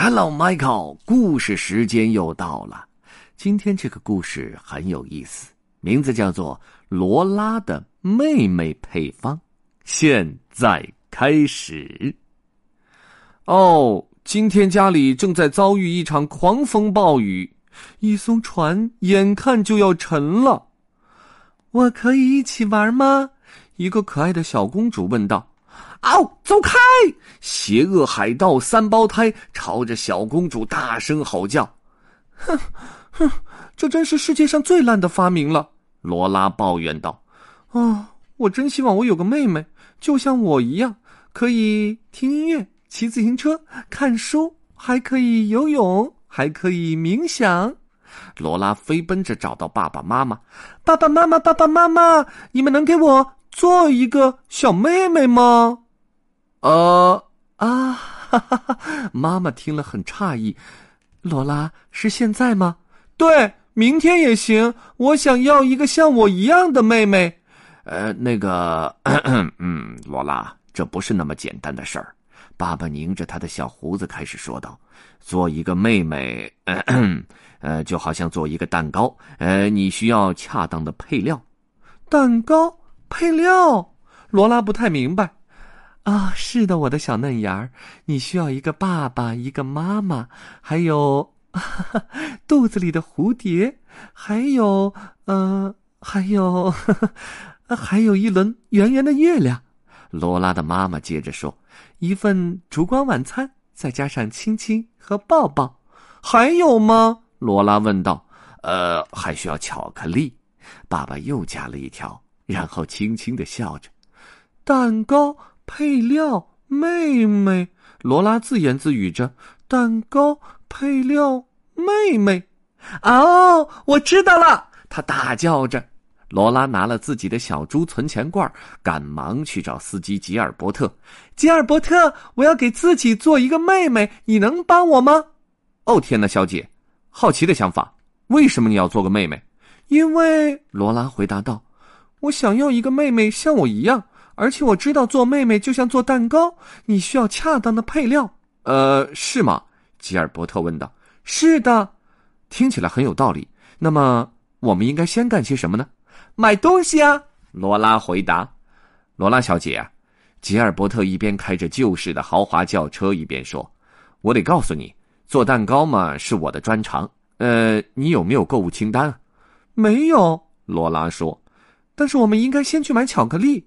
Hello, Michael，故事时间又到了。今天这个故事很有意思，名字叫做《罗拉的妹妹配方》。现在开始。哦，今天家里正在遭遇一场狂风暴雨，一艘船眼看就要沉了。我可以一起玩吗？一个可爱的小公主问道。嗷！走开！邪恶海盗三胞胎朝着小公主大声吼叫。哼，哼，这真是世界上最烂的发明了！罗拉抱怨道。啊，我真希望我有个妹妹，就像我一样，可以听音乐、骑自行车、看书，还可以游泳，还可以冥想。罗拉飞奔着找到爸爸妈妈。爸爸妈妈，爸爸妈妈，你们能给我做一个小妹妹吗？呃啊，哈哈哈！妈妈听了很诧异。罗拉是现在吗？对，明天也行。我想要一个像我一样的妹妹。呃，那个，嗯，罗拉，这不是那么简单的事儿。爸爸拧着他的小胡子开始说道：“做一个妹妹，呃，就好像做一个蛋糕。呃，你需要恰当的配料。蛋糕配料？罗拉不太明白。”啊，是的，我的小嫩芽儿，你需要一个爸爸，一个妈妈，还有肚子里的蝴蝶，还有，呃，还有，还有一轮圆圆的月亮。罗拉的妈妈接着说：“一份烛光晚餐，再加上亲亲和抱抱，还有吗？”罗拉问道。“呃，还需要巧克力。”爸爸又加了一条，然后轻轻的笑着。蛋糕。配料，妹妹，罗拉自言自语着：“蛋糕配料，妹妹。”哦，我知道了！他大叫着。罗拉拿了自己的小猪存钱罐，赶忙去找司机吉尔伯特。吉尔伯特，我要给自己做一个妹妹，你能帮我吗？哦，天哪，小姐，好奇的想法。为什么你要做个妹妹？因为罗拉回答道：“我想要一个妹妹，像我一样。”而且我知道做妹妹就像做蛋糕，你需要恰当的配料。呃，是吗？吉尔伯特问道。是的，听起来很有道理。那么我们应该先干些什么呢？买东西啊！罗拉回答。罗拉小姐啊，吉尔伯特一边开着旧式的豪华轿车，一边说：“我得告诉你，做蛋糕嘛是我的专长。呃，你有没有购物清单？没有。罗拉说。但是我们应该先去买巧克力。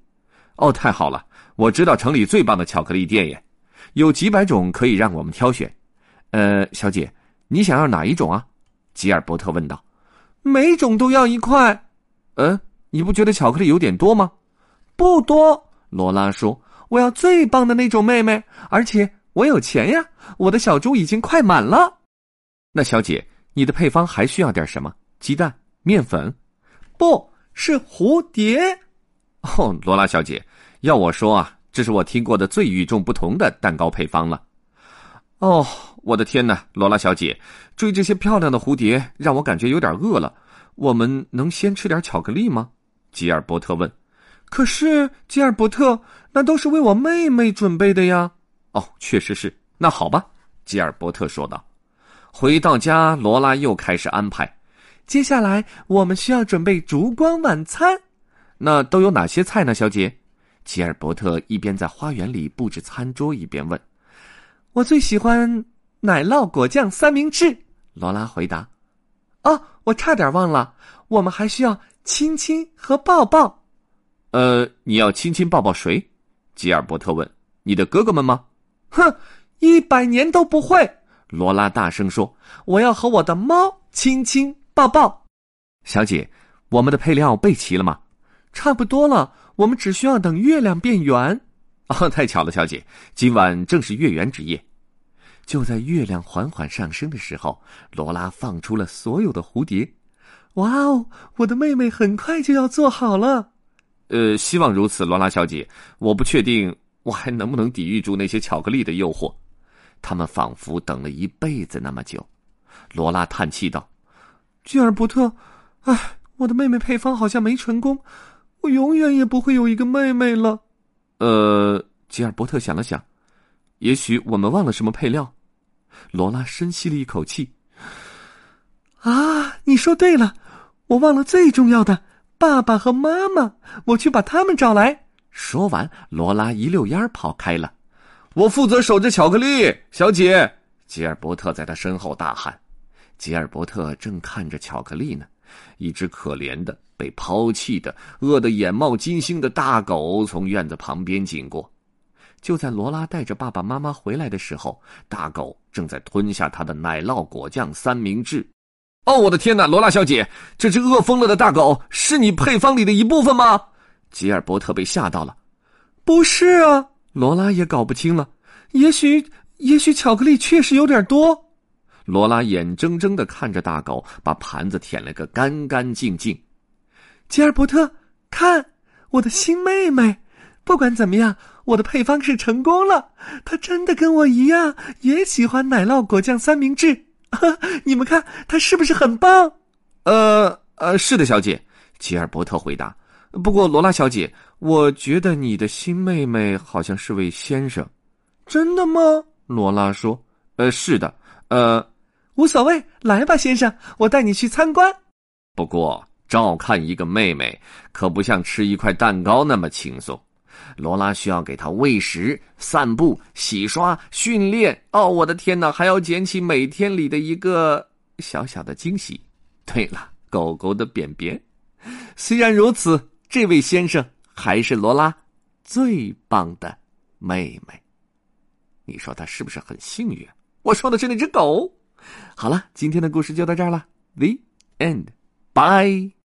哦，太好了！我知道城里最棒的巧克力店耶，有几百种可以让我们挑选。呃，小姐，你想要哪一种啊？吉尔伯特问道。每种都要一块。嗯，你不觉得巧克力有点多吗？不多，罗拉说。我要最棒的那种，妹妹，而且我有钱呀，我的小猪已经快满了。那小姐，你的配方还需要点什么？鸡蛋、面粉？不是蝴蝶。哦，罗拉小姐。要我说啊，这是我听过的最与众不同的蛋糕配方了。哦，我的天哪，罗拉小姐，追这些漂亮的蝴蝶让我感觉有点饿了。我们能先吃点巧克力吗？吉尔伯特问。可是，吉尔伯特，那都是为我妹妹准备的呀。哦，确实是。那好吧，吉尔伯特说道。回到家，罗拉又开始安排。接下来，我们需要准备烛光晚餐。那都有哪些菜呢，小姐？吉尔伯特一边在花园里布置餐桌，一边问：“我最喜欢奶酪果酱三明治。”罗拉回答：“哦，我差点忘了，我们还需要亲亲和抱抱。”“呃，你要亲亲抱抱谁？”吉尔伯特问。“你的哥哥们吗？”“哼，一百年都不会！”罗拉大声说。“我要和我的猫亲亲抱抱。”小姐，我们的配料备齐了吗？差不多了。我们只需要等月亮变圆，哦，太巧了，小姐，今晚正是月圆之夜。就在月亮缓缓上升的时候，罗拉放出了所有的蝴蝶。哇哦，我的妹妹很快就要做好了。呃，希望如此，罗拉小姐。我不确定我还能不能抵御住那些巧克力的诱惑。他们仿佛等了一辈子那么久。罗拉叹气道：“吉尔伯特，唉，我的妹妹配方好像没成功。”我永远也不会有一个妹妹了，呃，吉尔伯特想了想，也许我们忘了什么配料。罗拉深吸了一口气。啊，你说对了，我忘了最重要的，爸爸和妈妈，我去把他们找来。说完，罗拉一溜烟跑开了。我负责守着巧克力小姐。吉尔伯特在他身后大喊。吉尔伯特正看着巧克力呢，一只可怜的、被抛弃的、饿得眼冒金星的大狗从院子旁边经过。就在罗拉带着爸爸妈妈回来的时候，大狗正在吞下他的奶酪果酱三明治。哦，我的天哪，罗拉小姐，这只饿疯了的大狗是你配方里的一部分吗？吉尔伯特被吓到了。不是啊，罗拉也搞不清了。也许，也许巧克力确实有点多。罗拉眼睁睁的看着大狗把盘子舔了个干干净净。吉尔伯特，看我的新妹妹。不管怎么样，我的配方是成功了。她真的跟我一样，也喜欢奶酪果酱三明治。你们看，她是不是很棒？呃呃，是的，小姐。吉尔伯特回答。不过，罗拉小姐，我觉得你的新妹妹好像是位先生。真的吗？罗拉说。呃，是的。呃，无所谓，来吧，先生，我带你去参观。不过，照看一个妹妹可不像吃一块蛋糕那么轻松。罗拉需要给她喂食、散步、洗刷、训练。哦，我的天哪！还要捡起每天里的一个小小的惊喜。对了，狗狗的便便。虽然如此，这位先生还是罗拉最棒的妹妹。你说他是不是很幸运？我说的是那只狗。好了，今天的故事就到这儿了。The end. Bye.